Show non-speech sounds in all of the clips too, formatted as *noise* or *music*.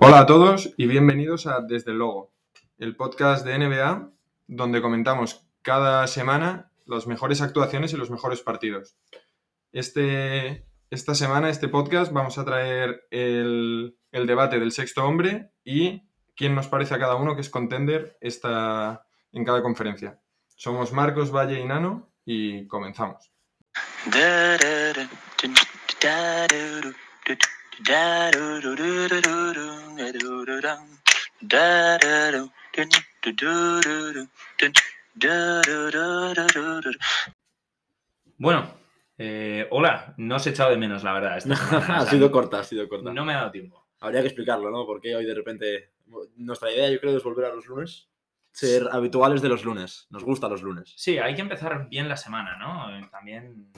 Hola a todos y bienvenidos a Desde el Logo, el podcast de NBA donde comentamos cada semana las mejores actuaciones y los mejores partidos. Este, esta semana, este podcast, vamos a traer el, el debate del sexto hombre y quién nos parece a cada uno que es contender esta, en cada conferencia. Somos Marcos, Valle y Nano y comenzamos. Bueno, eh, hola, no os he echado de menos, la verdad. esta *laughs* semana, o ha sido corta, ha sido corta. No me ha dado tiempo. Habría que explicarlo, ¿no? Porque hoy de repente. Nuestra idea, yo creo, es volver a los lunes. Ser habituales de los lunes. Nos gustan los lunes. Sí, hay que empezar bien la semana, ¿no? También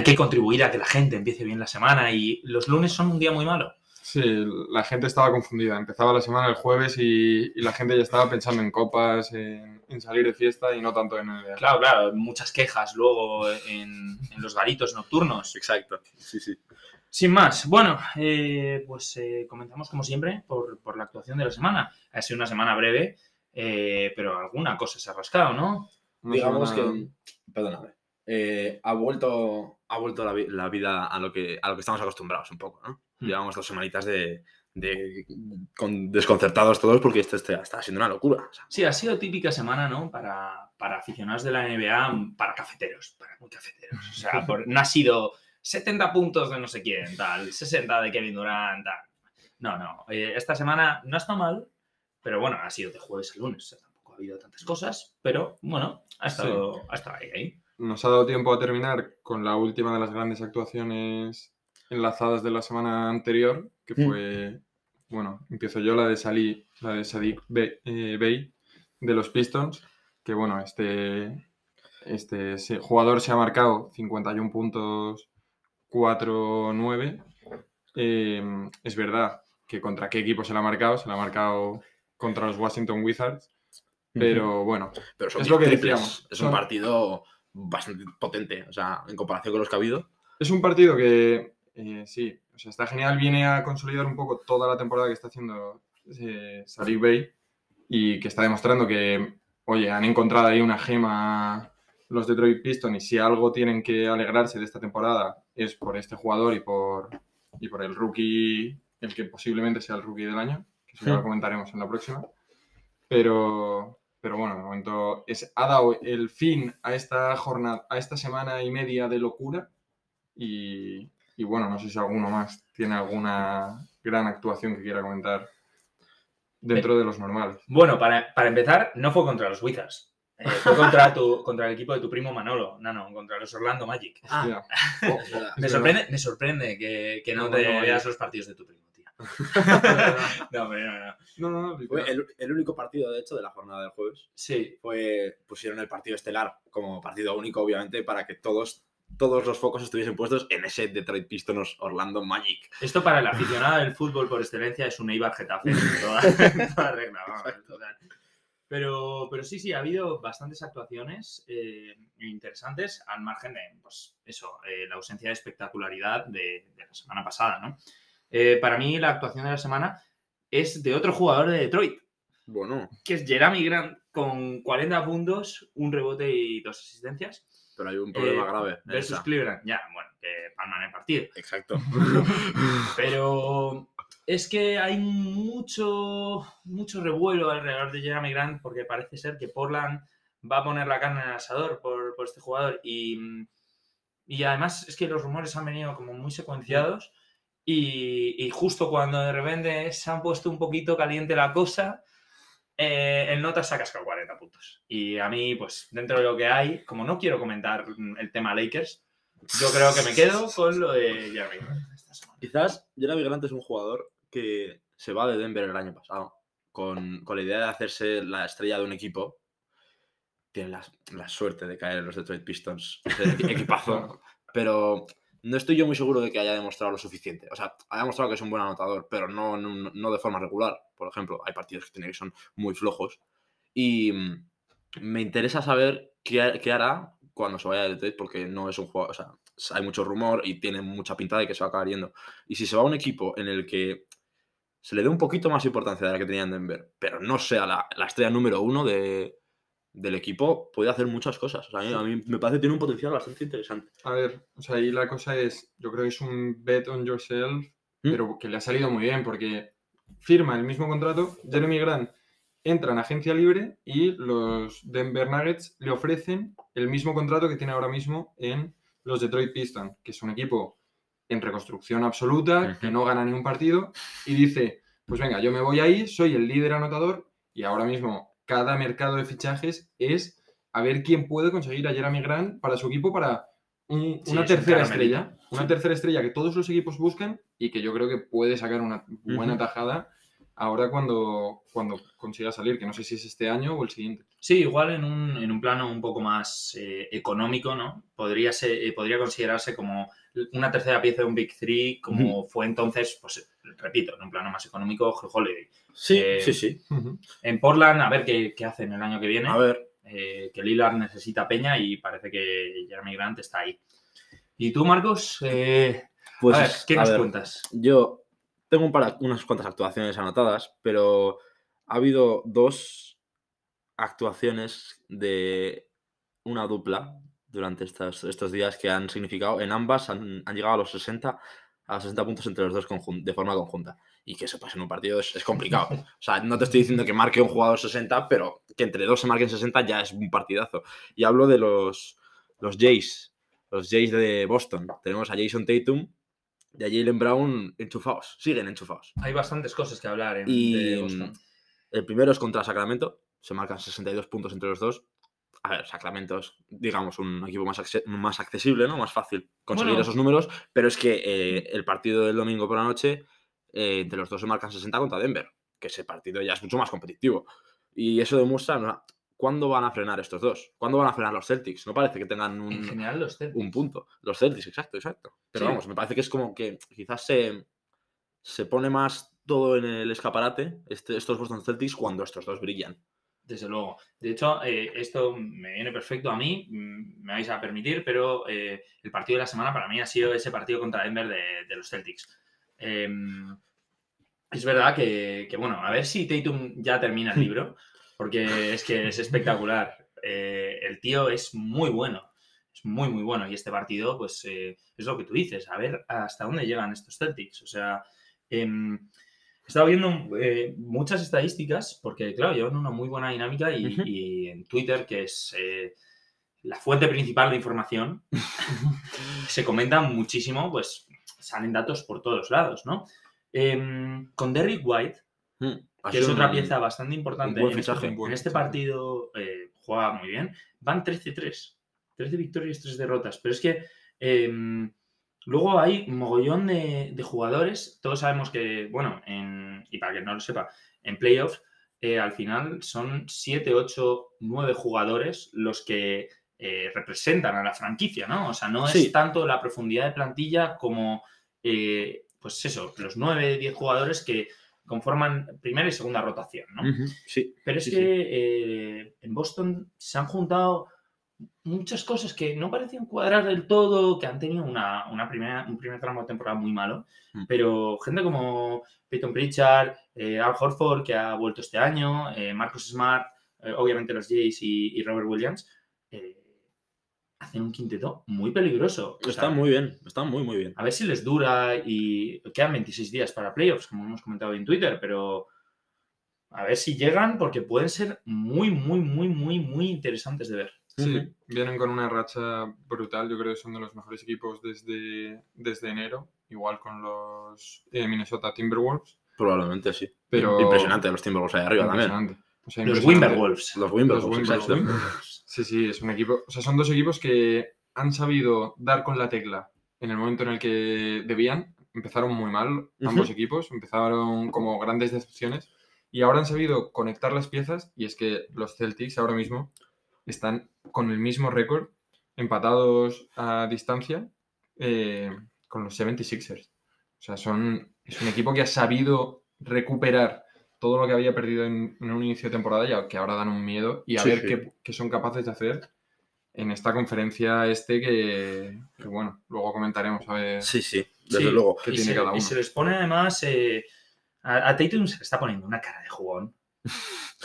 hay que contribuir a que la gente empiece bien la semana y los lunes son un día muy malo. Sí, la gente estaba confundida. Empezaba la semana el jueves y, y la gente ya estaba pensando en copas, en, en salir de fiesta y no tanto en NBA. Claro, claro, muchas quejas luego en, en los garitos nocturnos. Exacto. Sí, sí. Sin más, bueno, eh, pues eh, comenzamos como siempre por, por la actuación de la semana. Ha sido una semana breve, eh, pero alguna cosa se ha rascado, ¿no? Una Digamos semana- que. Perdóname. Eh, ha vuelto, ha vuelto la, vi- la vida a lo, que, a lo que estamos acostumbrados un poco, ¿no? Mm. Llevamos dos semanitas de, de- con- desconcertados todos porque esto está, está siendo una locura. o sea, Sí, ha sido típica semana, ¿no? Para, para aficionados de la NBA, para cafeteros, para muy cafeteros. O sea, por- no ha sido 70 puntos de no sé quién, tal, 60 de Kevin Durant, tal. No, no. eh, esta semana no está mal, pero bueno, ha sido de jueves a lunes. o sea, tampoco ha habido tantas cosas, pero bueno, ha estado, ha estado ahí, ahí. Nos ha dado tiempo a terminar con la última de las grandes actuaciones enlazadas de la semana anterior, que Mm. fue, bueno, empiezo yo, la de Salí, la de Sadiq Bey, eh, Bey, de los Pistons, que bueno, este, este jugador se ha marcado 51 puntos, 4-9. Eh, es verdad que contra qué equipo se le ha marcado, se le ha marcado contra los Washington Wizards, pero bueno, Pero son Es lo que triples. decíamos. Es Son- un partido bastante potente, o sea, en comparación con los que ha habido. Es un partido que, eh, sí, o sea, está genial, viene a consolidar un poco toda la temporada que está haciendo eh, Sadiq Bey y que está demostrando que, oye, han encontrado ahí una gema los Detroit Pistons y si algo tienen que alegrarse de esta temporada es por este jugador y por, y por el rookie, el que posiblemente sea el rookie del año, que eso ya lo comentaremos en la próxima. Pero, pero bueno, de momento es, ha dado el fin a esta jornada, a esta semana y media de locura y, y bueno, no sé si alguno más tiene alguna gran actuación que quiera comentar dentro de los normales. Bueno, para, para empezar, no fue contra los Wizards. Eh, fue contra, tu, *laughs* contra el equipo de tu primo Manolo. No, no, contra los Orlando Magic. Oh, *laughs* Me sorprende, me sorprende que, que no No, te no, no, veas yo- los partidos de tu primo. *laughs* no, no, no. No, no, no, Fue el, el único partido, de hecho, de la jornada del jueves. Sí, Fue, pusieron el partido estelar como partido único, obviamente, para que todos, todos los focos estuviesen puestos en ese Detroit Pistons Orlando Magic. esto para el aficionado del fútbol por excelencia es un Eibar Getafe. en *laughs* toda, toda regla. Pero, pero sí, sí, ha habido bastantes actuaciones eh, interesantes al margen de, pues, eso, eh, la ausencia de espectacularidad de, de la semana pasada, ¿no? Eh, para mí la actuación de la semana es de otro jugador de Detroit, Bueno, que es Jeremy Grant con 40 puntos, un rebote y dos asistencias. pero hay un problema Eh, grave. Versus esa. Cleveland, ya, bueno, que palman el partido. Exacto. *laughs* Pero es que hay mucho, mucho revuelo alrededor de Jeremy Grant porque parece ser que Portland va a poner la carne en el asador por, por este jugador. Y, y además es que los rumores han venido como muy secuenciados y, y justo cuando de repente se han puesto un poquito caliente la cosa, eh, el Notas cascado 40 puntos. Y a mí, pues dentro de lo que hay, como no quiero comentar el tema Lakers, yo creo que me quedo con lo de Jeremy Grant. Quizás Jeremy Grant es un jugador que se va de Denver el año pasado con, con la idea de hacerse la estrella de un equipo. Tiene la, la suerte de caer en los Detroit Pistons, ese equi- *laughs* equipazo, pero no estoy yo muy seguro de que haya demostrado lo suficiente. O sea, ha demostrado que es un buen anotador, pero no, no, no de forma regular. Por ejemplo, hay partidos que tiene que son muy flojos. Y mm, me interesa saber qué, qué hará cuando se vaya de Detroit, porque no es un jugador. O sea, hay mucho rumor y tiene mucha pinta de que se va a acabar yendo. Y si se va a un equipo en el que se le dé un poquito más importancia de la que tenía en Denver, pero no sea la, la estrella número uno de, del equipo, puede hacer muchas cosas. O sea, a, mí, a mí me parece que tiene un potencial bastante interesante. A ver, o sea, ahí la cosa es, yo creo que es un bet on yourself, ¿Mm? pero que le ha salido muy bien porque firma el mismo contrato, Jeremy Grant entra en agencia libre y los Denver Nuggets le ofrecen el mismo contrato que tiene ahora mismo en los Detroit Pistons, que es un equipo en reconstrucción absoluta, que no gana ni un partido, y dice, pues venga, yo me voy ahí, soy el líder anotador, y ahora mismo cada mercado de fichajes es a ver quién puede conseguir a Jeremy Grant para su equipo para un- Sí, una tercera estrella. Una Sí. tercera estrella que todos los equipos buscan y que yo creo que puede sacar una buena tajada ahora cuando, cuando consiga salir, que no sé si es este año o el siguiente. Sí, igual en un, en un plano un poco más eh, económico, ¿no? Podría, ser, eh, podría considerarse como una tercera pieza de un Big Three, como fue entonces, pues repito, en un plano más económico, Holiday. Sí, Eh, sí, sí. En Portland, a ver qué, qué hacen el año que viene. A ver, eh, que Lillard necesita peña y parece que Jeremy Grant está ahí. ¿Y tú, Marcos? Eh, pues a ver, ¿qué a nos ver, cuentas? Yo tengo un par- unas cuantas actuaciones anotadas, pero ha habido dos actuaciones de una dupla durante estos, estos días que han significado, en ambas han, han llegado a los 60, a los 60 puntos entre los dos de forma conjunta. Y que eso pase en un partido es, es complicado. *laughs* O sea, no te estoy diciendo que marque un jugador 60, pero que entre dos se marquen 60 ya es un partidazo. Y hablo de los, los Jays, los Jays de Boston. Tenemos a Jason Tatum y a Jalen Brown enchufados, siguen enchufados. Hay bastantes cosas que hablar en, de Y Boston. el primero es contra Sacramento, se marcan 62 puntos entre los dos. A ver, Sacramento es, digamos, un equipo más, acce- más accesible, ¿no? Más fácil conseguir Bueno. esos números, pero es que eh, el partido del domingo por la noche, eh, entre los dos se marcan 60 contra Denver, que ese partido ya es mucho más competitivo. Y eso demuestra ¿no? cuándo van a frenar estos dos, cuándo van a frenar los Celtics. No parece que tengan En un, general, los Celtics. un punto. Los Celtics, exacto, exacto. Pero Sí. vamos, me parece que es como que quizás se, se pone más todo en el escaparate, este- estos Boston Celtics, cuando estos dos brillan. Desde luego. De hecho, eh, esto me viene perfecto a mí, mm, me vais a permitir, pero eh, el partido de la semana para mí ha sido ese partido contra Denver de, de los Celtics. Em, es verdad que, que, bueno, a ver si Tatum ya termina el libro, porque es que es espectacular. *laughs* Eh, el tío es muy bueno, es muy, muy bueno. Y este partido, pues, es lo que tú dices, a ver hasta dónde llegan estos Celtics. O sea, estado viendo eh, muchas estadísticas, porque, claro, llevan una muy buena dinámica y, en Twitter, que es eh, la fuente principal de información, *laughs* se comenta muchísimo, pues salen datos por todos lados, ¿no? Em, con Derrick White, Mm, ha que es otra un- pieza bastante importante. en este- en este partido eh, juega muy bien. Van 13-3. 13 victorias, 3 derrotas. Pero es que em, luego hay un mogollón de, de jugadores. Todos sabemos que, bueno, en- y para que no lo sepa, en playoffs eh, al final son 7, 8, 9 jugadores los que eh, representan a la franquicia, ¿no? O sea, no es tanto la profundidad de plantilla como, eh, pues eso, los 9, 10 jugadores que conforman primera y segunda rotación, ¿no? Sí. Pero es Sí, que sí. en Boston se han juntado muchas cosas que no parecían cuadrar del todo, que han tenido una, una primera, un primer tramo de temporada muy malo, Mm. pero gente como Peyton Pritchard, eh, Al Horford, que ha vuelto este año, eh, Marcus Smart, eh, obviamente los Jays y, y Robert Williams, eh, hacen un quinteto muy peligroso. O Está sea, muy bien, está muy, muy bien. a ver si les dura y quedan 26 días para playoffs, como hemos comentado en Twitter, pero a ver si llegan porque pueden ser muy, muy, muy, muy, muy interesantes de ver. Sí, vienen con una racha brutal. Yo creo que son de los mejores equipos desde, desde enero, igual con los eh, Minnesota Timberwolves. Probablemente sí. Pero- Impresionante los Timberwolves ahí arriba también. O sea, Los. Wimberwolves. Los Wimberwolves, Los exacto. Sí, sí, es un equipo. O sea, son dos equipos que han sabido dar con la tecla en el momento en el que debían. Empezaron muy mal ambos equipos, empezaron como grandes decepciones y ahora han sabido conectar las piezas y es que los Celtics ahora mismo están con el mismo récord, empatados a distancia eh, con los 76ers. O sea, son, es un equipo que ha sabido recuperar todo lo que había perdido en, en un inicio de temporada y a- que ahora dan un miedo y a Sí, ver sí. Qué, qué son capaces de hacer en esta conferencia este que, que, bueno, luego comentaremos a ver. Sí, sí, desde Sí, luego. y, tiene se, cada y uno. se les pone además, eh, A, a Tatum se le está poniendo una cara de jugón.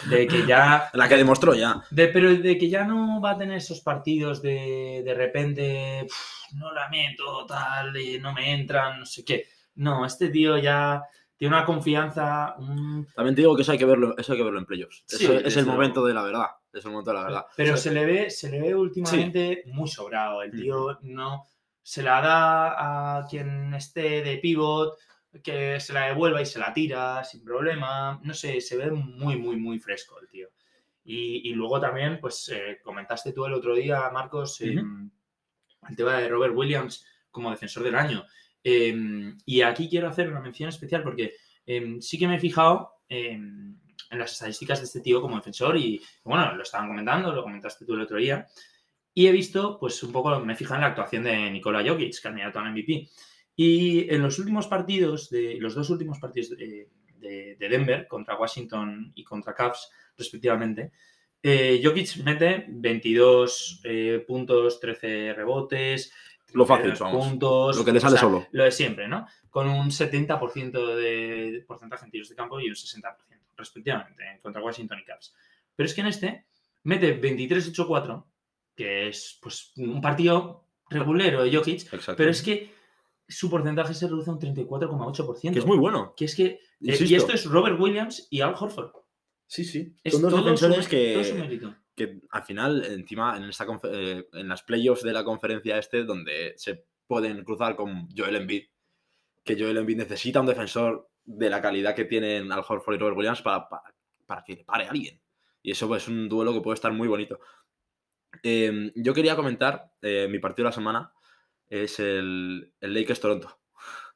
De que ya. *laughs* La que demostró ya. de- pero de que ya no va a tener esos partidos de de repente. "Uf, no la meto, tal, eh, no me entran, no sé qué. No, este tío ya tiene una confianza. un- También te digo que eso hay que verlo, eso hay que verlo en playoffs. Sí, Eso es el momento de la verdad. Es el momento de la verdad. Pero O sea, se le ve, se le ve últimamente muy sobrado. El tío no se la da a quien esté de pivot, que se la devuelva y se la tira sin problema. No sé, se ve muy, muy, muy fresco el tío. Y, y luego también, pues eh, comentaste tú el otro día, Marcos, eh, el tema de Robert Williams como defensor del año. Eh, y aquí quiero hacer una mención especial porque eh, sí que me he fijado eh, en las estadísticas de este tío como defensor y, bueno, lo estaban comentando, lo comentaste tú el otro día. Y he visto, pues un poco, me he fijado en la actuación de Nikola Jokic, candidato al MVP. Y en los últimos partidos, de los dos últimos partidos de, de- de Denver, contra Washington y contra Cavs, respectivamente, eh, Jokic mete 22 eh, puntos, 13 rebotes, Lo fácil, 32 vamos. puntos, Lo que le o sale sea, solo. Lo de siempre, ¿no? Con un 70% de porcentaje en tiros de campo y un 60%, respectivamente, contra Washington y Cavs. Pero es que en este mete 23-8-4, que es pues un partido regulero de Jokic, pero es que su porcentaje se reduce a un 34,8%. Que es muy bueno. Que es que... eh, y esto es Robert Williams y Al Horford. Sí, sí. Es Son dos su defensores mé- todo su que, que al final, encima, en, esta eh, en las playoffs de la conferencia este, donde se pueden cruzar con Joel Embiid, que Joel Embiid necesita un defensor de la calidad que tienen Al Horford y Robert Williams para, para, para que le pare a alguien. Y eso pues, es un duelo que puede estar muy bonito. Eh, yo quería comentar, eh, mi partido de la semana es el, el Lakers-Toronto.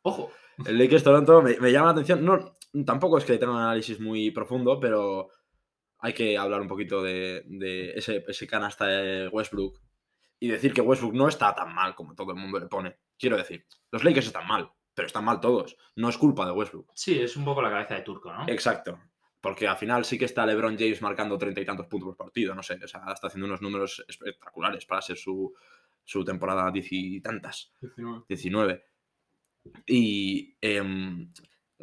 Ojo, El Lakers Toronto me, me llama la atención. No, tampoco es que tenga un análisis muy profundo, pero hay que hablar un poquito de, de ese, ese canasta de Westbrook y decir que Westbrook no está tan mal como todo el mundo le pone. Quiero decir, los Lakers están mal, pero están mal todos. No es culpa de Westbrook. sí, es un poco la cabeza de turco, ¿no? Exacto. Porque al final sí que está LeBron James marcando treinta y tantos puntos por partido, no sé, o sea, está haciendo unos números espectaculares para ser su, su temporada diez y tantas. 19. 19. Y em,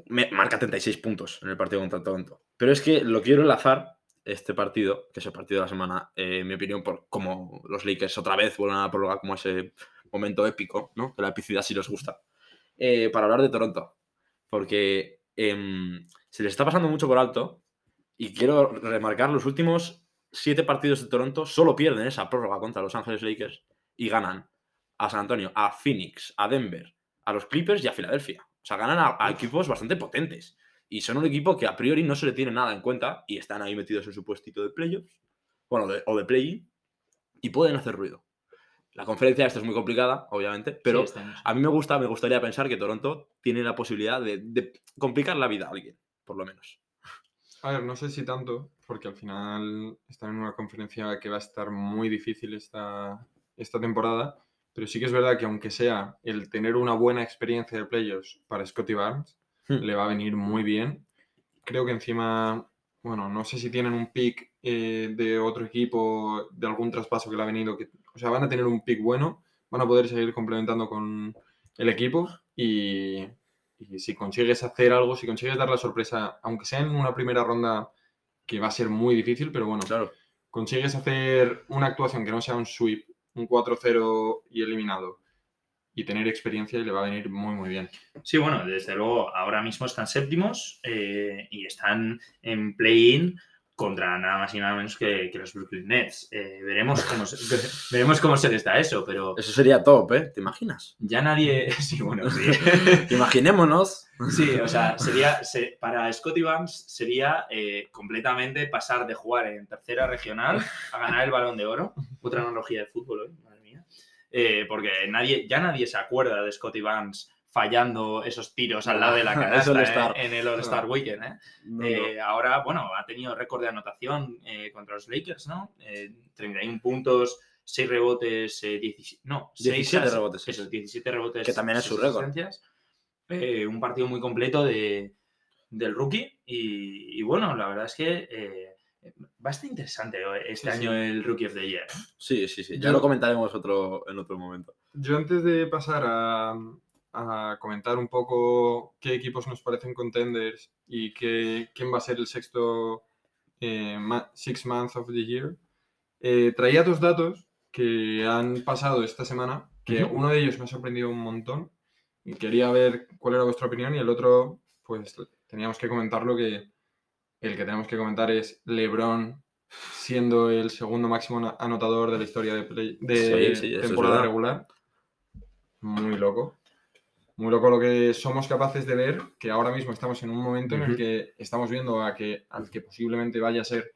me- marca 36 puntos en el partido contra Toronto. Pero es que lo quiero enlazar, este partido, que es el partido de la semana, eh, en mi opinión, por como los Lakers otra vez vuelven a la prórroga como ese momento épico, ¿no? Que la epicidad sí les gusta. eh, para hablar de Toronto. Porque em, se les está pasando mucho por alto. Y quiero remarcar los últimos siete partidos de Toronto solo pierden esa prórroga contra Los Ángeles Lakers y ganan a San Antonio, a Phoenix, a Denver, a los Clippers y a Filadelfia. O sea, ganan a, a equipos bastante potentes. Y son un equipo que a priori no se le tiene nada en cuenta y están ahí metidos en su puestito de playoffs, bueno, de- o de play y pueden hacer ruido. La conferencia esta es muy complicada, obviamente, pero Sí, a mí me gusta, me gustaría pensar que Toronto tiene la posibilidad de, de complicar la vida a alguien, por lo menos. A ver, no sé si tanto, porque al final están en una conferencia que va a estar muy difícil esta, esta temporada, pero sí que es verdad que aunque sea el tener una buena experiencia de playoffs para Scotty Barnes, Hmm. le va a venir muy bien. Creo que encima, bueno, no sé si tienen un pick eh, de otro equipo, de algún traspaso que le ha venido, que, o sea, van a tener un pick bueno, van a poder seguir complementando con el equipo y, y si consigues hacer algo, si consigues dar la sorpresa, aunque sea en una primera ronda que va a ser muy difícil, pero bueno, Claro. consigues hacer una actuación que no sea un sweep, un 4-0 y eliminado, y tener experiencia y le va a venir muy, muy bien. Sí, bueno, desde luego ahora mismo están séptimos eh, y están en play-in contra nada más y nada menos que, que los Brooklyn Nets. Eh, veremos, cómo se, *laughs* veremos cómo se les da eso, pero Eso sería top, ¿eh? ¿Te imaginas? ya nadie... *laughs* Sí, bueno, sí. *laughs* Imaginémonos. Sí, o sea, sería, se- para Scotty Barnes sería eh, completamente pasar de jugar en tercera regional a ganar el balón de oro. Otra analogía de fútbol hoy, madre mía. Eh, porque nadie, ya nadie se acuerda de Scotty Barnes fallando esos tiros al lado de la *laughs* canasta eh, en el All-Star. Weekend. ¿eh? No, no. Eh, ahora, bueno, ha tenido récord de anotación eh, contra los Lakers, ¿no? Eh, 31 puntos, 6 rebotes, eh, 17, no, 6 17 rebotes, sí. Eso, 17 rebotes. Que también es su récord. Eh, un partido muy completo de, del rookie y, y bueno, la verdad es que eh, va a estar interesante este Sí, sí. año el Rookie of the Year. Sí, sí, sí. Ya Yo- lo comentaremos otro, en otro momento. Yo antes de pasar a, a comentar un poco qué equipos nos parecen contenders y qué- quién va a ser el sexto eh, Six Month of the Year, eh, traía dos datos que han pasado esta semana, que uno de ellos me ha sorprendido un montón y quería ver cuál era vuestra opinión y el otro, pues teníamos que comentarlo que el que tenemos que comentar es LeBron siendo el segundo máximo anotador de la historia de, play- de Sí, sí, eso es temporada regular. Muy loco. Muy loco lo que somos capaces de ver, que ahora mismo estamos en un momento en el que estamos viendo a que, al que posiblemente vaya a ser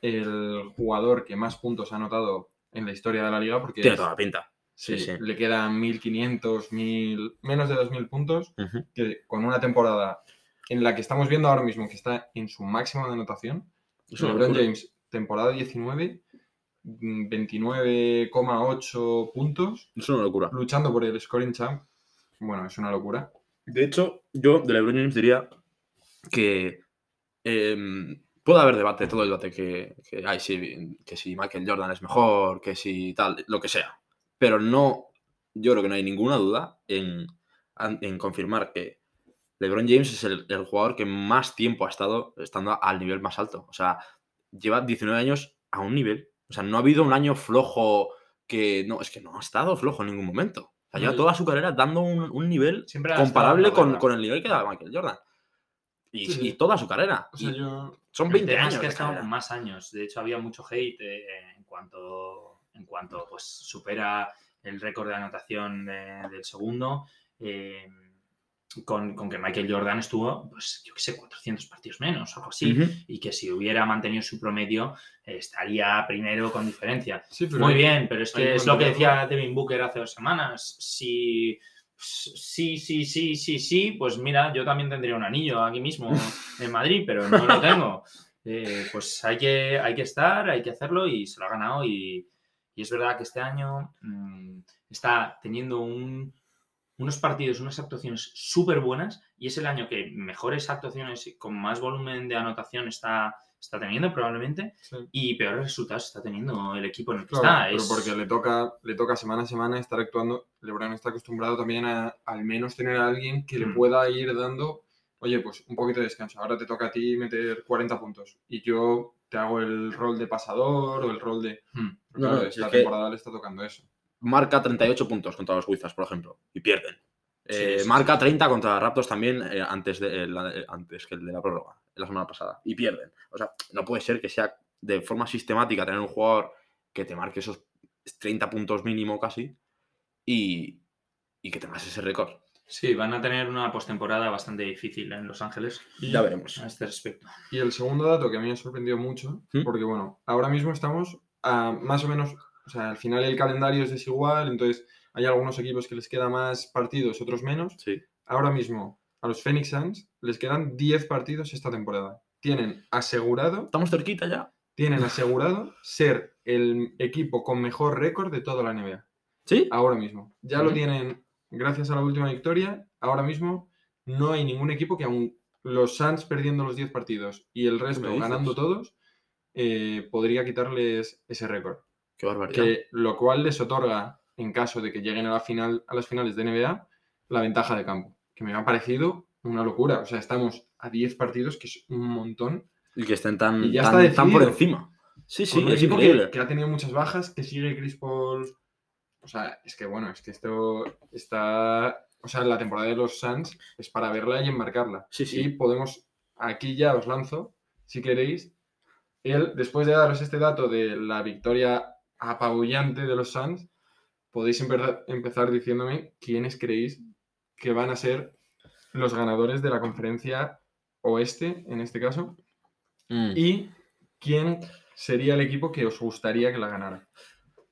el jugador que más puntos ha anotado en la historia de la liga, porque Tiene toda la pinta. sí, sí, sí. le quedan 1500, 1000, menos de 2000 puntos, que con una temporada en la que estamos viendo ahora mismo que está en su máximo de anotación, LeBron. James, temporada 19, mm, 29,8 puntos, Es una locura. luchando por el scoring champ. Bueno, es una locura. De hecho, yo de LeBron James diría que em, puede haber debate, todo el debate que, que hay, si, que si Michael Jordan es mejor, que si tal, lo que sea. Pero no, yo creo que no hay ninguna duda en, en confirmar que LeBron James es el, el jugador que más tiempo ha estado estando al nivel más alto. O sea, lleva 19 años a un nivel. O sea, no ha habido un año flojo que. No, es que no ha estado flojo en ningún momento. Sea, lleva toda su carrera dando un, un nivel Siempre ha estado comparable con, con el nivel que da Michael Jordan. Y, Sí, sí. y toda su carrera. O sea, Y yo. son El 20 tema años. es que ha de estado carrera. más años. De hecho, había mucho hate eh, en cuanto, en cuanto pues, supera el récord de anotación de- del segundo. eh, con, con que Michael Jordan estuvo, pues yo qué sé, 400 partidos menos, algo así. Y que si hubiera mantenido su promedio, eh, estaría primero con diferencia. Sí, pero Muy bien, pero es que es lo que decía Devin Booker hace dos semanas. Si sí, sí, sí, sí, sí, pues mira, yo también tendría un anillo aquí mismo en Madrid, pero no lo tengo. *laughs* Eh, pues hay que, hay que estar, hay que hacerlo y se lo ha ganado. Y, y es verdad que este año mm, está teniendo un- unos partidos, unas actuaciones súper buenas y es el año que mejores actuaciones y con más volumen de anotación está, está teniendo probablemente sí. y peores resultados está teniendo el equipo en el que Claro, está. pero Es- porque le toca, le toca semana a semana estar actuando. LeBron está acostumbrado también a al menos tener a alguien que le Mm. pueda ir dando, oye, pues un poquito de descanso. Ahora te toca a ti meter 40 puntos y yo te hago el rol de pasador o el rol de. Mm. No, claro, es esta que- temporada le está tocando eso. Marca 38 puntos contra los Wizards, por ejemplo, y pierden. Sí, Eh, sí, marca 30 contra Raptors también eh, antes, de, eh, la- eh, antes que el de la prórroga, la semana pasada, y pierden. O sea, no puede ser que sea de forma sistemática tener un jugador que te marque esos 30 puntos mínimo casi y, y que tengas ese récord. Sí, van a tener una postemporada bastante difícil en Los Ángeles Y, Ya veremos. a este respecto. y el segundo dato que a mí me ha sorprendido mucho, ¿Mm? porque bueno, ahora mismo estamos a más o menos, o sea, al final el calendario es desigual, entonces hay algunos equipos que les queda más partidos, otros menos. Sí. ahora mismo a los Phoenix Suns les quedan 10 partidos esta temporada. Tienen asegurado, Estamos cerquita ya. tienen asegurado ser el equipo con mejor récord de toda la NBA. ¿Sí? Ahora mismo. Ya lo tienen gracias a la última victoria. Ahora mismo no hay ningún equipo que aún los Suns perdiendo los 10 partidos y el resto ganando todos, eh, podría quitarles ese récord. Qué barbaridad. Que, lo cual les otorga, en caso de que lleguen a, la final, a las finales de NBA, la ventaja de campo. Que me ha parecido una locura. O sea, estamos a 10 partidos, que es un montón. Y que estén tan, Y ya tan, está tan por encima. Sí, sí, es equipo increíble. que, que ha tenido muchas bajas, que sigue Chris Paul. O sea, es que bueno, es que esto está. O sea, la temporada de los Suns es para verla y enmarcarla. Sí, sí. Y podemos. Aquí ya os lanzo, si queréis. Él, después de daros este dato de la victoria apabullante de los Suns, podéis empezar, empezar diciéndome quiénes creéis que van a ser los ganadores de la conferencia oeste, en este caso, Mm. y quién sería el equipo que os gustaría que la ganara.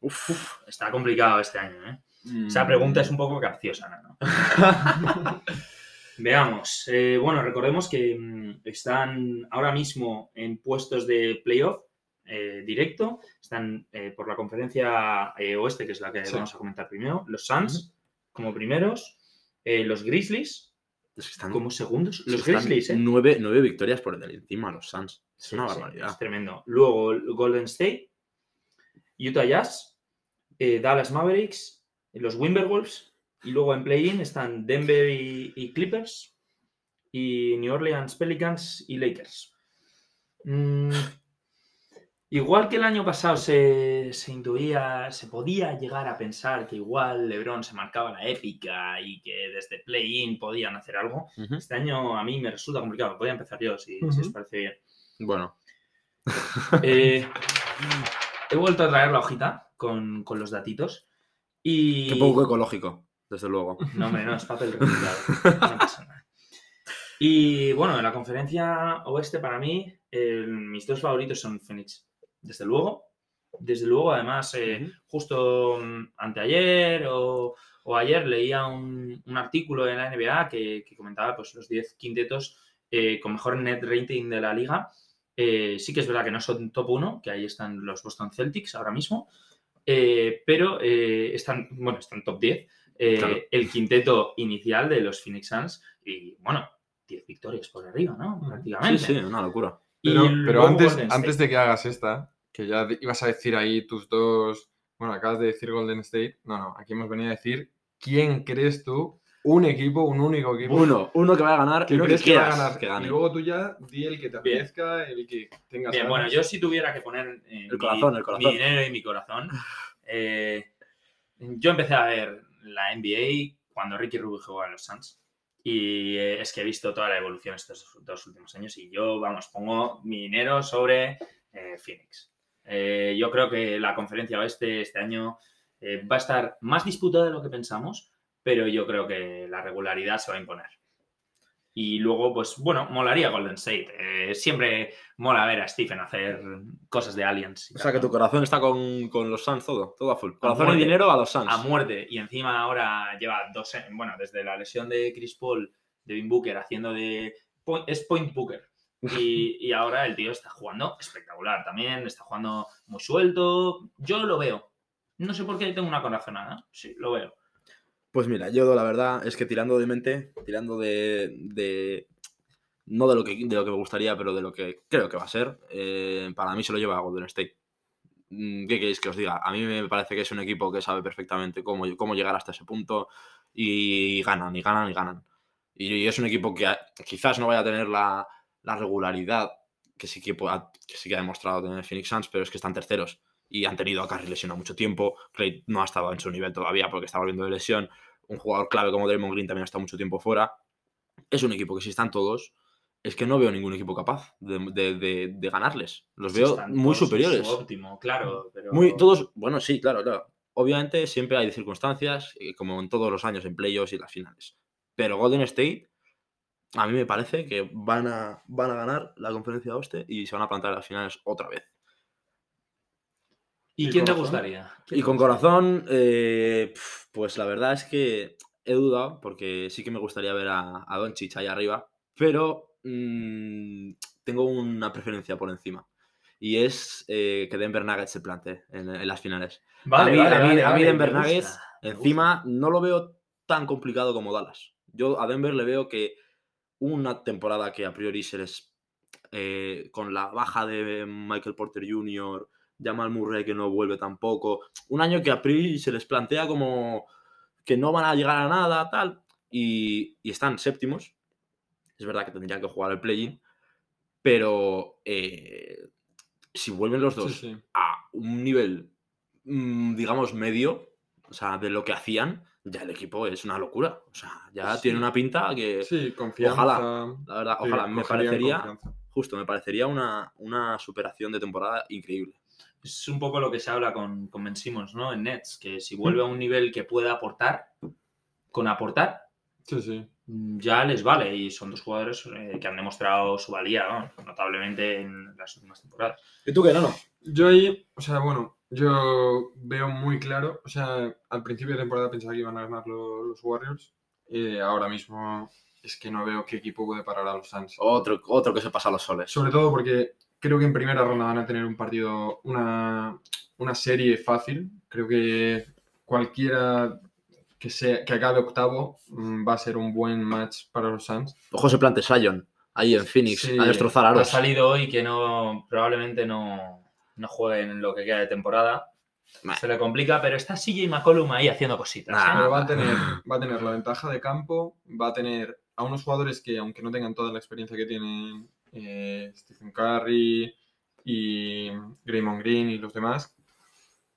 Uf. Está complicado este año, ¿eh? Mm. Esa pregunta es un poco capciosa, ¿no? *laughs* Veamos. eh, bueno, recordemos que mm, están ahora mismo en puestos de playoff eh, directo. Están eh, por la conferencia eh, oeste, que es la que Sí. vamos a comentar primero. Los Suns como primeros. los Grizzlies Es que están, como segundos. Los están Grizzlies, ¿eh? nueve, nueve victorias por el encima los Suns. Es una Sí, sí, barbaridad. es tremendo. Luego Golden State, Utah Jazz, Dallas Mavericks, los Timberwolves Y luego en play-in están Denver y, y Clippers y New Orleans Pelicans y Lakers. Mm, igual que el año pasado se, se intuía, se podía llegar a pensar que igual LeBron se marcaba la épica y que desde play-in podían hacer algo. Este año a mí me resulta complicado. Voy a empezar yo, si, si os parece bien. Bueno, *laughs* Eh, he vuelto a traer la hojita con, con los datitos. Y... qué poco ecológico, desde luego. No, hombre, no, es papel *laughs* reciclado. No pasa nada. Y bueno, en la conferencia oeste, para mí, mis dos favoritos son Phoenix. Desde luego. Desde luego, además, eh, justo mm, anteayer o, o ayer leía un, un artículo en la NBA que, que comentaba pues, los 10 quintetos eh, con mejor net rating de la liga. Eh, sí que es verdad que no son top 1, que ahí están los Boston Celtics ahora mismo, eh, pero eh, están, bueno, están top 10. eh, Claro. El quinteto inicial de los Phoenix Suns y, bueno, 10 victorias por arriba, ¿no? Ujú. Sí, Prácticamente. sí, una locura. Y Pero, antes, Golden antes de que hagas esta, que ya ibas a decir ahí tus dos. Bueno, acabas de decir Golden State. No, no, aquí hemos venido a decir quién crees tú, un equipo, un único equipo. Uno, uno que va a ganar que crees que va a ganar. que gane. Y luego tú ya di el que te apetezca, el que tengas. Bien, ganas. bueno, yo si tuviera que poner eh, El corazón, el corazón. mi dinero y mi corazón, eh, yo empecé a ver la NBA cuando Ricky Rubio jugó a los Suns. Y eh, es que he visto toda la evolución estos dos últimos años y yo, vamos, pongo mi dinero sobre eh, Phoenix. Eh, yo creo que la conferencia oeste este año va a estar más disputada de lo que pensamos, pero yo creo que la regularidad se va a imponer. Y luego, pues bueno, molaría Golden State. Eh, siempre mola ver a Stephen hacer cosas de aliens. O sea, que tu corazón está con, con los Suns todo, todo a full. Corazón y muerte. dinero a los Suns. a muerte. Y encima ahora lleva dos, eh, bueno, desde la lesión de Chris Paul, Devin Booker, haciendo de... point- es Point Booker. Y, y ahora el tío está jugando espectacular también, está jugando muy suelto. Yo lo veo. No sé por qué tengo una corazonada. Sí, lo veo. Pues mira, yo la verdad es que tirando de mente, tirando de. no de lo, que, de lo que me gustaría, pero de lo que creo que va a ser, eh, para mí se lo lleva a Golden State. Mm, ¿Qué queréis que os diga? A mí me parece que es un equipo que sabe perfectamente cómo, cómo llegar hasta ese punto y ganan, y ganan, y ganan. Y es un equipo que quizás no vaya a tener la, la regularidad que sí que sí que ha demostrado tener Phoenix Suns, pero es que están terceros y han tenido a Curry lesionado mucho tiempo. Clay no ha estado en su nivel todavía porque está volviendo de lesión. Un jugador clave como Draymond Green también ha estado mucho tiempo fuera. Es un equipo que si están todos, es que no veo ningún equipo capaz de, de- de- de ganarles. Los veo muy superiores. óptimo, claro. Pero... Muy, todos, bueno, sí, claro, claro. Obviamente siempre hay circunstancias, eh, como en todos los años en playoffs y las finales. Pero Golden State, a mí me parece que van a, van a ganar la conferencia oeste y se van a plantar las finales otra vez. ¿Y ¿Y quién te gustaría? ¿Quién Y con corazón, eh, pues la verdad es que he dudado porque sí que me gustaría ver a, a Doncic ahí arriba, pero mm, tengo una preferencia por encima. Y es eh, que Denver Nuggets se plante en, en las finales. Vale, a mí, vale, a mí- vale, a mí vale, Denver Nuggets, gusta. encima, no lo veo tan complicado como Dallas. Yo a Denver le veo que una temporada que a priori se les. eh, con la baja de Michael Porter Jr., Jamal Murray que no vuelve tampoco. Un año que a priori se les plantea como que no van a llegar a nada, tal. Y, y están séptimos. Es verdad que tendrían que jugar el play-in. Pero eh, si vuelven los dos Sí, sí. a un nivel, mm, digamos, medio, o sea, de lo que hacían, ya el equipo es una locura. O sea, ya Sí. tiene una pinta que, Sí, confianza. la verdad, ojalá, me parecería, confianza. Justo, me parecería una, una superación de temporada increíble. Es un poco lo que se habla con, con Ben Simmons, ¿no? En Nets, que si vuelve a un nivel que pueda aportar, con aportar, Sí, sí. mm, ya les vale. Y son dos jugadores eh, que han demostrado su valía, ¿no? notablemente en las últimas temporadas. ¿Y tú qué, no? Yo ahí, o sea, bueno, yo veo muy claro, o sea, al principio de temporada pensaba que iban a ganar lo- los Warriors, y ahora mismo es que no veo qué equipo puede parar a los Suns. Otro, otro que se pasa a los soles. Sobre todo porque creo que en primera ronda van a tener un partido, una, una serie fácil. Creo que cualquiera que, sea, que acabe octavo mm, va a ser un buen match para los Suns. Ojo se plante Sion, ahí en Phoenix, Sí, a destrozar Ha salido hoy que no probablemente no, no juegue en lo que queda de temporada. Nah. se le complica, pero está CJ McCollum ahí haciendo cositas. Nah. ¿eh? Pero va a, tener, va a tener la ventaja de campo, va a tener a unos jugadores que, aunque no tengan toda la experiencia que tienen eh, Stephen Curry y Draymond Green y los demás,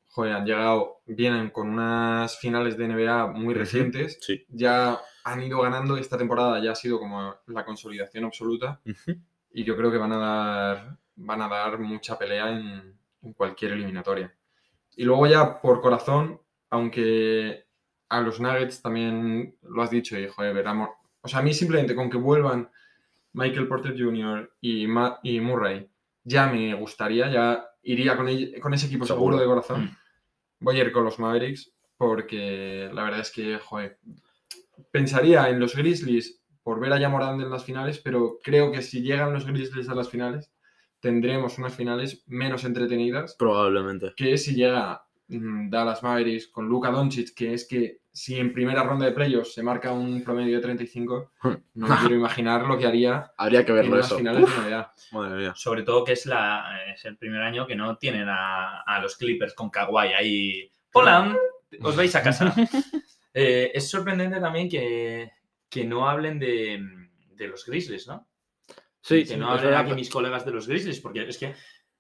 joder, han llegado, vienen con unas finales de NBA muy recientes, Sí. ya han ido ganando, esta temporada ya ha sido como la consolidación absoluta y yo creo que van a dar, van a dar mucha pelea en, en cualquier eliminatoria. Y luego ya por corazón, aunque a los Nuggets también lo has dicho y joder, veramos. O sea, a mí simplemente con que vuelvan Michael Porter Jr. y, Ma- y Murray, ya me gustaría, ya iría con, ese equipo seguro, Seguro. de corazón. Mm. Voy a ir con los Mavericks porque la verdad es que, joder, pensaría en los Grizzlies por ver a Yamorand en las finales, pero creo que si llegan los Grizzlies a las finales, tendremos unas finales menos entretenidas Probablemente. que si llega Dallas Mavericks con Luka Doncic, que es que si en primera ronda de playoffs se marca un promedio de 35, *laughs* no me quiero imaginar lo que haría Habría que en verlo unas eso. finales de NBA. Madre mía. Sobre todo que es, la, es el primer año que no tienen a, a los Clippers con Kawhi ahí. Hola, os vais a casa. *laughs* Eh, es sorprendente también que, que no hablen de, de los Grizzlies, ¿no? Sí, que no hablen aquí mis colegas de los Grizzlies, porque es que.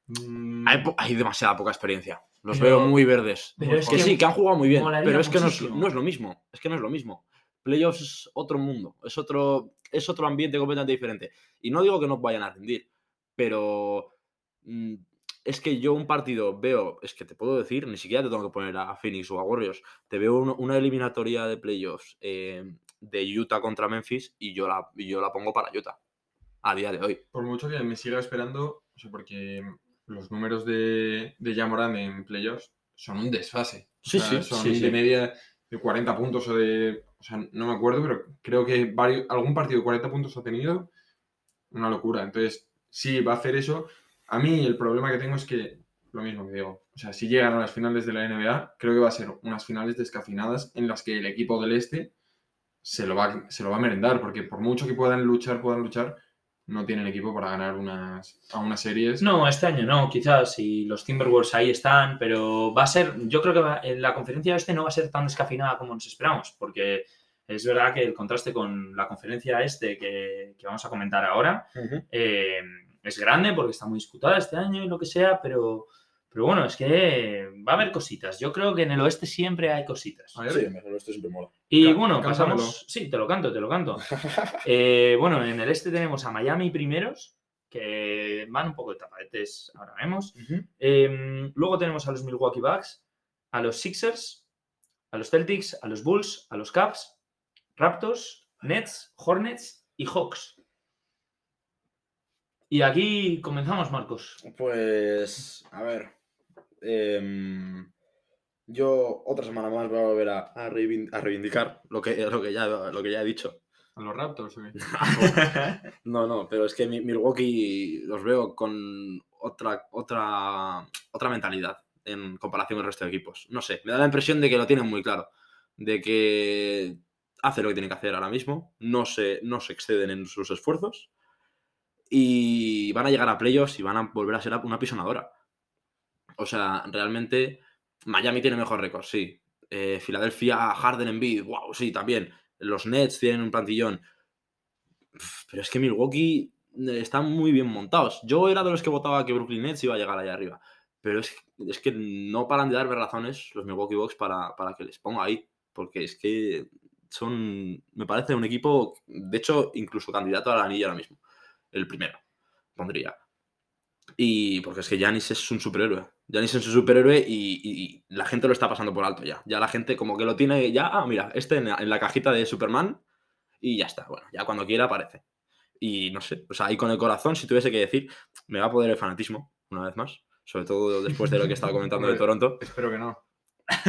Mm, hay, demasiada poca experiencia. Los Pero- veo muy verdes. pero es que, que sí, que han jugado muy bien, pero es que no es, muchísimo. no es lo mismo. Es que no es lo mismo. Playoffs es otro mundo, es otro, es otro ambiente completamente diferente. Y no digo que no vayan a rendir, pero mm, es que yo un partido veo, es que te puedo decir, ni siquiera te tengo que poner a Phoenix o a Warriors, te veo una eliminatoria de playoffs eh, de Utah contra Memphis y yo la, y yo la pongo para Utah a día de hoy. Por mucho que me siga esperando, o sea, porque los números de, de Jamoran en playoffs son un desfase. O Sí, sea, sí, son sí, de media de 40 puntos o de. O sea, no me acuerdo, pero creo que varios, algún partido de 40 puntos ha tenido. Una locura. Entonces, sí, va a hacer eso. A mí el problema que tengo es que, lo mismo que digo, o sea, si llegan a las finales de la NBA, creo que va a ser unas finales descafinadas en las que el equipo del este se lo va, se lo va a merendar, porque por mucho que puedan luchar, puedan luchar, no tienen equipo para ganar unas, a unas series. No, este año no, quizás, y los Timberwolves ahí están, pero va a ser, yo creo que va- en la conferencia este no va a ser tan descafinada como nos esperamos, porque es verdad que el contraste con la conferencia este que, que vamos a comentar ahora eh, es grande porque está muy disputada este año y lo que sea, pero, pero bueno, es que va a haber cositas. Yo creo que en el oeste siempre hay cositas. A ver, mejor esto siempre mola. Y bueno, cántamelo. pasamos. Sí, te lo canto, te lo canto. *laughs* Eh, bueno, en el este tenemos a Miami primeros, que van un poco de tapadetes, ahora vemos. Eh, luego tenemos a los Milwaukee Bucks, a los Sixers, a los Celtics, a los Bulls, a los Cavs, Raptors, Nets, Hornets y Hawks. Y aquí comenzamos, Marcos. Pues, a ver. Em, yo otra semana más voy a volver a, a reivin- a reivindicar lo que, lo, que ya, lo que ya he dicho. a los Raptors. *laughs* No, no, pero es que mi- Milwaukee los veo con otra, otra, otra mentalidad en comparación con el resto de equipos. No sé, me da la impresión de que lo tienen muy claro. De que hace lo que tiene que hacer ahora mismo. No se, no se exceden en sus esfuerzos. Y van a llegar a playoffs y van a volver a ser una pisonadora. O sea, realmente Miami tiene mejor récord, sí. Eh, Filadelfia, Harden, Embiid, wow, sí, también. Los Nets tienen un plantillón. Pero es que Milwaukee eh, están muy bien montados. Yo era de los que votaba que Brooklyn Nets iba a llegar allá arriba. Pero es, que no paran de darme razones los Milwaukee Bucks para, para que les ponga ahí. Porque es que son, me parece un equipo, de hecho, incluso candidato a la anilla ahora mismo. El primero, pondría. Y porque es que Giannis es un superhéroe. Giannis es un superhéroe y, y- y la gente lo está pasando por alto ya. Ya la gente como que lo tiene ya, ah, mira, este en la, en la cajita de Superman y ya está. Bueno, ya cuando quiera aparece. Y no sé, o sea, ahí con el corazón, si tuviese que decir, me va a poder el fanatismo, una vez más. Sobre todo después de lo que estaba comentando de Toronto. Espero que no.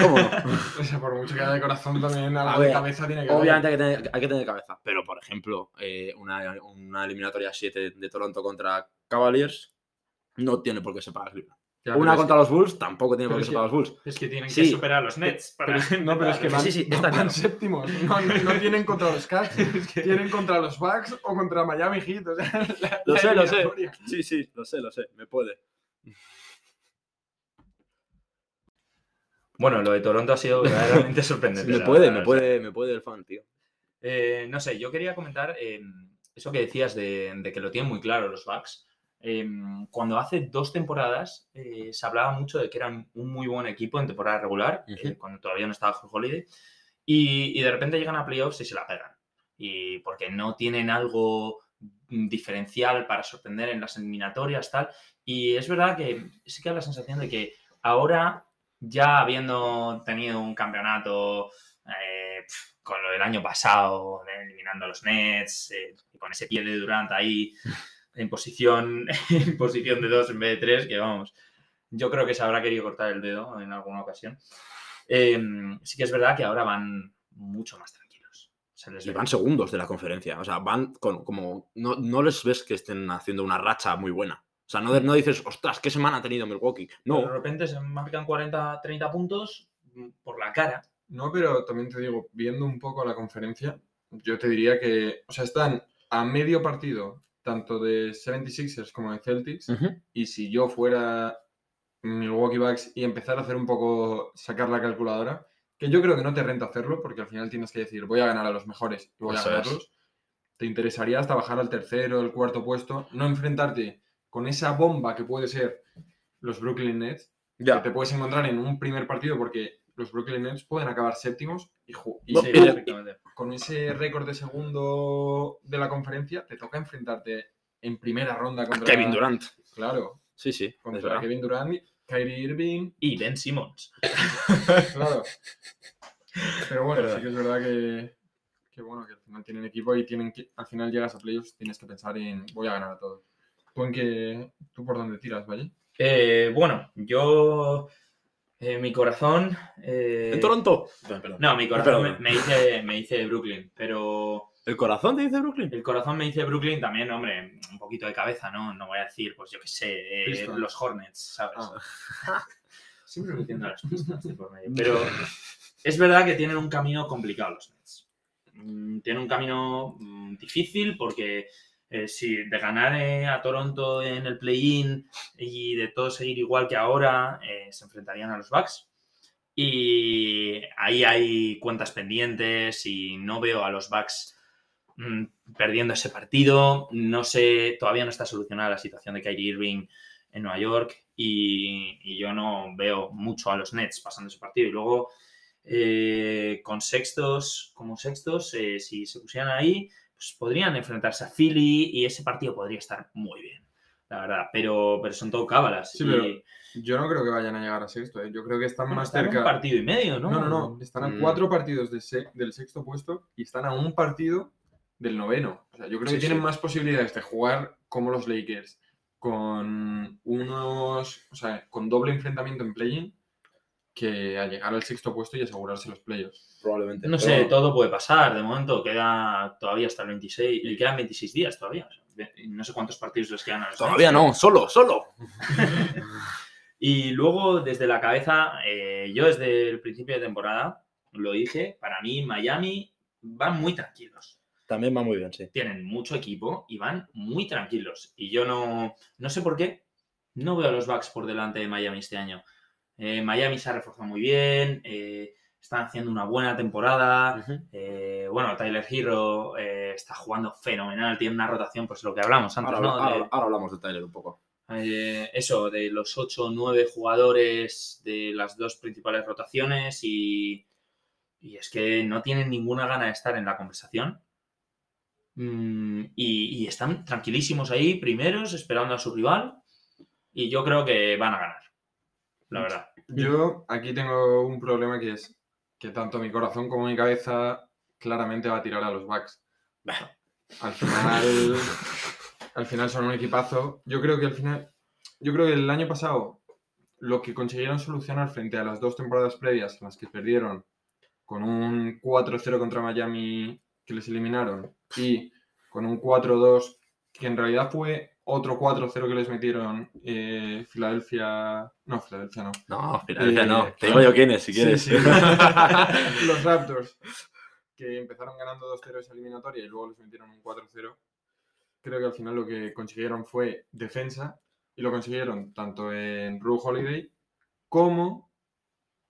¿Cómo no? *laughs* O sea, por mucho que haya de corazón, también algo A de ver, cabeza tiene que haber. Obviamente hay que tener, hay que tener cabeza. Pero, por ejemplo, eh, una, una eliminatoria 7 de Toronto contra Cavaliers no tiene por qué ser para Cleveland. Ya, Una es contra los Bulls tampoco tiene pero por qué es que- para los Bulls. Es que tienen que superar a los Nets. Para Pero es- no, pero es que van, sí, sí, está van claro. séptimos. No, no- no tienen contra los Cavs, *laughs* tienen contra los Bucks o contra Miami Heat. O sea, la- Lo la sé, lo sé. Sí, sí, lo sé, lo sé. Me puede. Bueno, lo de Toronto ha sido *laughs* verdaderamente sorprendente. Me puede, verdad, me puede, me puede el fan, tío. Eh, no sé, yo quería comentar eh, eso que decías de, de que lo tienen muy claro los Bucks. Eh, cuando hace dos temporadas eh, se hablaba mucho de que eran un muy buen equipo en temporada regular, eh, cuando todavía no estaba Drew Holiday, y, y de repente llegan a playoffs y se la pegan. Y porque no tienen algo diferencial para sorprender en las eliminatorias, tal. Y es verdad que sí que da la sensación de que ahora, ya habiendo tenido un campeonato eh, pf, con lo del año pasado, eliminando a los Nets, con ese pie de Durant ahí *laughs* en posición, *laughs* en posición de dos en vez de tres, que vamos, yo creo que se habrá querido cortar el dedo en alguna ocasión. Eh, sí que es verdad que ahora van mucho más tranquilos. Se les Y van segundos de la conferencia. O sea, van con, como. No, no les ves que estén haciendo una racha muy buena. O sea, no, no dices, ostras, ¿qué semana ha tenido Milwaukee? De No. repente se marcan 40, 30 puntos mm, por la cara. No, pero también te digo, viendo un poco la conferencia, yo te diría que, o sea, están a medio partido, tanto de 76ers como de Celtics, y si yo fuera Milwaukee Bucks y empezar a hacer un poco, sacar la calculadora, que yo creo que no te renta hacerlo, porque al final tienes que decir, voy a ganar a los mejores y voy Eso a es. ganarlos, te interesaría hasta bajar al tercero, el cuarto puesto, no enfrentarte con esa bomba que puede ser los Brooklyn Nets, Ya. que te puedes encontrar en un primer partido porque los Brooklyn Nets pueden acabar séptimos y, ju- y No, con ese récord de segundo de la conferencia te toca enfrentarte en primera ronda contra Kevin Durant. Claro, Sí, sí. contra. Kevin Durant, Kyrie Irving, Y Ben Simmons. *laughs* claro. Pero bueno, sí que es verdad que, que bueno, que al final tienen equipo y tienen que, al final llegas a playoffs, tienes que pensar en voy a ganar a todos. ¿Tú en qué, tú por dónde tiras, Valle? Eh, bueno, yo. Eh, mi corazón. eh, ¿En Toronto? Perdón. No, mi corazón me, dice, me dice Brooklyn, pero ¿El corazón te dice Brooklyn? el corazón me dice Brooklyn también, hombre, un poquito de cabeza, ¿no? No voy a decir, pues yo qué sé, eh, los Hornets, ¿sabes? Ah. *laughs* Siempre metiendo las pistas de por medio. Pero es verdad que tienen un camino complicado los Nets. Mm, Tienen un camino mm, difícil porque eh, si de ganar eh, a Toronto en el play-in y de todo seguir igual que ahora, eh, se enfrentarían a los Bucks. Y ahí hay cuentas pendientes y no veo a los Bucks mm, perdiendo ese partido. No sé, todavía no está solucionada la situación de Kyrie Irving en Nueva York y, y yo no veo mucho a los Nets pasando ese partido. Y luego, eh, con sextos, como sextos, eh, si se pusieran ahí, pues podrían enfrentarse a Philly y ese partido podría estar muy bien, la verdad. Pero, pero son todo cábalas. Sí, y- pero Yo no creo que vayan a llegar a sexto, ¿eh? yo creo que están bueno, más están cerca. un partido y medio, ¿no? No, no, no. Están a Mm. cuatro partidos de se- del sexto puesto y están a un partido del noveno. O sea, yo creo Sí, que tienen sí. más posibilidades de jugar como los Lakers, con unos. O sea, con doble enfrentamiento en play-in, que a llegar al sexto puesto y asegurarse los playoffs. Probablemente. No Pero sé, todo puede pasar. De momento queda todavía hasta el 26. Y quedan 26 días todavía. o sea, ve- no sé cuántos partidos les quedan a los Todavía Nets. no, solo, solo. *laughs* Y luego, desde la cabeza, eh, yo desde el principio de temporada lo dije, para mí Miami van muy tranquilos. También va muy bien, sí. Tienen mucho equipo y van muy tranquilos. Y yo no, no sé por qué, no veo a los Bucks por delante de Miami este año. Eh, Miami se ha reforzado muy bien, eh, están haciendo una buena temporada. Eh, bueno, Tyler Hero está jugando fenomenal, tiene una rotación, pues lo que hablamos antes, Ahora, ¿no? ahora- De- ahora hablamos de Tyler un poco. eso, de los 8 o 9 jugadores de las dos principales rotaciones y, y es que no tienen ninguna gana de estar en la conversación. Mm, y, y están tranquilísimos ahí, primeros, esperando a su rival. Y yo creo que van a ganar, la verdad. Yo aquí tengo un problema que es que tanto mi corazón como mi cabeza claramente va a tirar a los Bucks. Al final, *laughs* al final son un equipazo. Yo creo que al final, yo creo que el año pasado lo que consiguieron solucionar frente a las dos temporadas previas en las que perdieron con un 4-0 contra Miami que les eliminaron y con un 4-2 que en realidad fue otro 4-0 que les metieron eh, Filadelfia. No, Filadelfia no. No, Filadelfia Eh, no. Te digo yo quién es, si quieres. sí. *laughs* los Raptors, que empezaron ganando 2-0 esa eliminatoria y luego les metieron un 4-0. Creo que al final lo que consiguieron fue defensa y lo consiguieron tanto en Ru Holiday como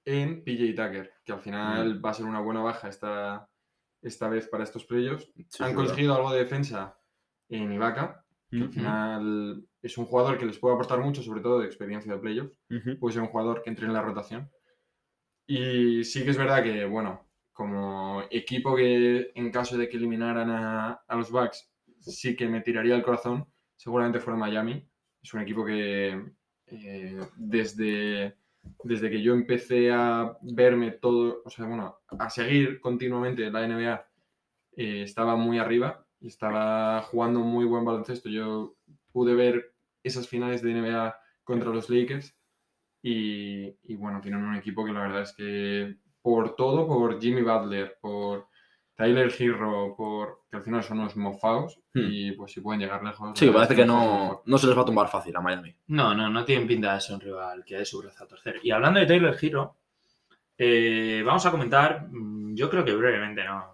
en PJ Tucker, que al final va a ser una buena baja esta, esta vez para estos playoffs. Sí, Han conseguido algo de defensa en Ibaka, al final es un jugador que les puede aportar mucho, sobre todo de experiencia de playoffs. Ujú. Puede ser un jugador que entre en la rotación. Y sí que es verdad que, bueno, como equipo que en caso de que eliminaran a, a los Bucks, sí que me tiraría el corazón, seguramente fuera Miami. Es un equipo que eh, desde, desde que yo empecé a verme todo, o sea, bueno, a seguir continuamente la NBA, eh, estaba muy arriba y estaba jugando muy buen baloncesto. Yo pude ver esas finales de NBA contra los Lakers y, y bueno, tienen un equipo que la verdad es que por todo, por Jimmy Butler, por Tyler Hero, por que al final son unos mofaos Hmm. y pues si pueden llegar lejos. Sí, parece es que no, no se les va a tumbar fácil a Miami. No, no, no tienen pinta de ser un rival que dé su brazo a torcer. Y hablando de Taylor Hero, eh, vamos a comentar, mm, yo creo que brevemente, ¿no?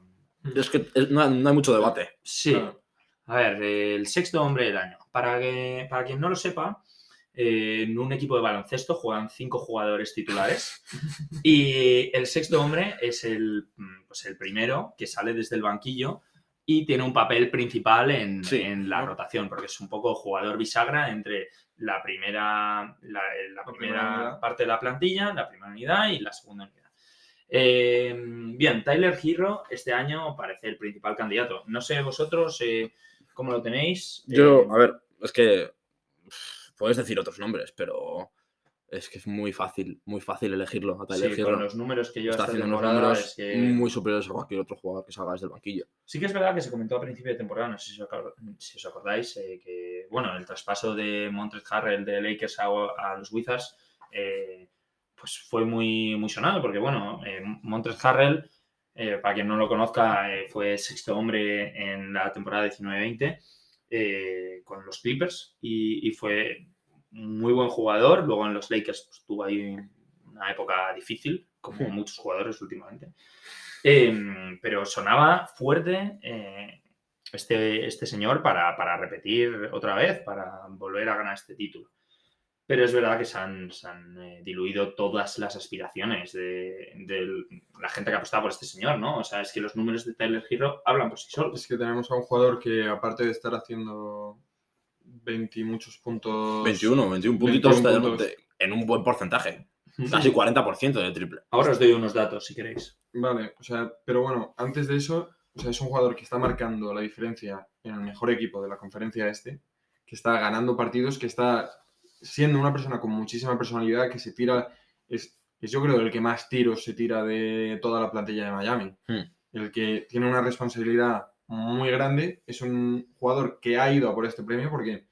Es que es- no, no hay mucho debate. Sí. Claro. A ver, eh, el sexto hombre del año. Para, que, para quien no lo sepa, eh, en un equipo de baloncesto juegan cinco jugadores titulares *laughs* y el sexto hombre es el, mm, pues el primero que sale desde el banquillo y tiene un papel principal en, Sí. en la rotación, porque es un poco jugador bisagra entre la primera, la, la primera parte de la plantilla, la primera unidad y la segunda unidad. Eh, bien, Tyler Hero este año parece el principal candidato. No sé vosotros eh, cómo lo tenéis. Yo, Eh, a ver, es que puedes decir otros nombres, pero es que es muy fácil, muy fácil elegirlo a Tyler sí, Hero. con los números que yo Está haciendo unos números es que- muy superiores a cualquier otro jugador que salga desde el banquillo. Sí que es verdad que se comentó a principio de temporada, no sé si os, acor- si os acordáis, eh, que bueno, el traspaso de Montrezl Harrell de Lakers a, a los Wizards eh, pues fue muy, muy sonado, porque bueno, eh, Montrezl Harrell, eh, para quien no lo conozca, eh, fue sexto hombre en la temporada 19-20 eh, con los Clippers y, y fue muy buen jugador. Luego en los Lakers pues, tuvo ahí una época difícil, como Hmm. muchos jugadores últimamente. Em, pero sonaba fuerte este, este señor para, para repetir otra vez, para volver a ganar este título. Pero es verdad que se han, se han, eh, diluido todas las aspiraciones de, de la gente que apostaba por este señor, ¿no? O sea, es que los números de Tyler Hero hablan por sí solos. Es que tenemos a un jugador que, aparte de estar haciendo 20 y muchos puntos. 21, 21 puntitos 21 de- puntos. de- en un buen porcentaje. Casi 40% de triple. Ahora os doy unos datos, si queréis. Vale, o sea, pero bueno, antes de eso, o sea, es un jugador que está marcando la diferencia en el mejor equipo de la conferencia este, que está ganando partidos, que está siendo una persona con muchísima personalidad, que se tira, es, es yo creo el que más tiros se tira de toda la plantilla de Miami. Hmm. El que tiene una responsabilidad muy grande, es un jugador que ha ido a por este premio porque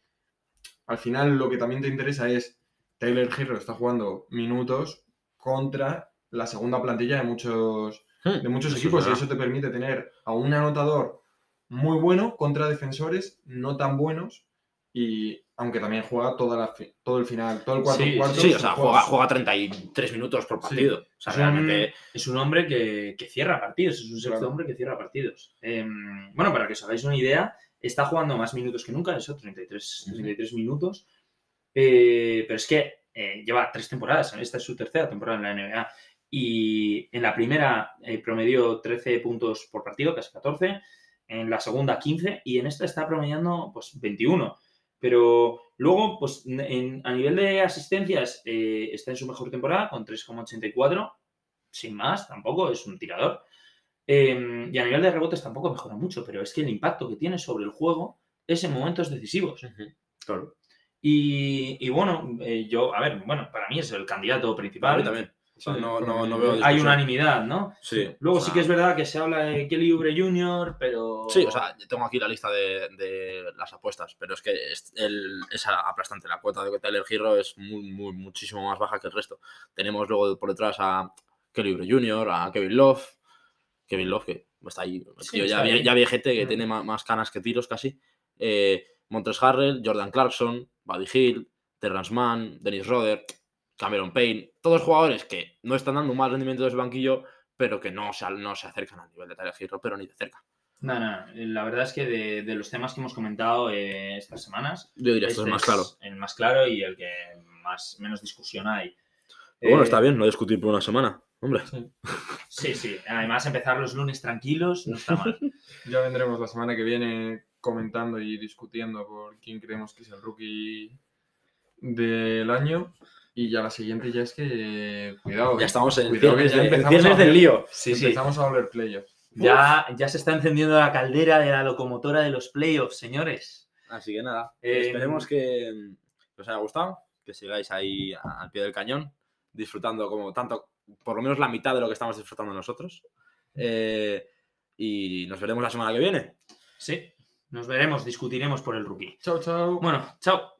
al final lo que también te interesa es Taylor Hero está jugando minutos contra la segunda plantilla de muchos, de muchos equipos y eso te permite tener a un anotador muy bueno contra defensores no tan buenos y aunque también juega toda la fi- todo el final, todo el cuarto Sí, cuarto. Sí, o se sea, juega, juega 33 minutos por partido. O sea, Es un, realmente. es un hombre que, que cierra partidos, es un sexto Claro. hombre que cierra partidos. Em, bueno, para que os hagáis una idea, está jugando más minutos que nunca, eso, 33, 33 minutos. Eh, pero es que eh, lleva tres temporadas, esta es su tercera temporada en la NBA. Y en la primera eh, promedió 13 puntos por partido, casi 14. En la segunda 15 y en esta está promediando pues 21. Pero luego, pues en- a nivel de asistencias, eh, está en su mejor temporada con 3,84. Sin más, tampoco es un tirador. Eh, y a nivel de rebotes tampoco mejora mucho, pero es que el impacto que tiene sobre el juego es en momentos decisivos. Claro. Y, y bueno, eh, yo, a ver, bueno, para mí es el candidato principal. También. O sea, Sí, no, no, no veo hay unanimidad, ¿no? Sí. Luego o sí que es verdad que se habla de Kelly Oubre Jr., pero... Sí, o sea, tengo aquí la lista de, de las apuestas, pero es que es, el- es aplastante. La cuota de Tyler Hero es muy, muy, muchísimo más baja que el resto. Tenemos luego por detrás a Kelly Oubre Jr., a Kevin Love. Kevin Love, que está ahí. Sí, tío está ya, ahí. ya viejete, que tiene más, canas que tiros casi. Eh, Montres Harrell, Jordan Clarkson, Buddy Hill, Terrence Mann, Dennis Roder, Cameron Payne. Todos jugadores que no están dando un mal rendimiento desde el banquillo, pero que no se, no se acercan al nivel de Tyler Hero, pero ni de cerca. No, no, la verdad es que de, de los temas que hemos comentado eh, estas semanas, Yo diría que esto este es más claro. el más claro y el que más menos discusión hay. Pero bueno, Eh, está bien, no discutir por una semana. Hombre, Sí, sí. Además, empezar los lunes tranquilos no está mal. *laughs* Ya vendremos la semana que viene comentando y discutiendo por quién creemos que es el rookie del año. Y ya la siguiente ya es que. Cuidado. ya estamos en Cuidado que ya empezamos del lío. Sí, sí. Empezamos a oler playoffs. Ya, ya se está encendiendo la caldera de la locomotora de los playoffs, señores. Así que nada, Eh, esperemos que mm, os haya gustado, que sigáis ahí a- al pie del cañón, disfrutando como tanto, por lo menos la mitad de lo que estamos disfrutando nosotros. Eh, y nos veremos la semana que viene. Sí. Nos veremos, discutiremos por el rookie. Chao, chao. Bueno, chao.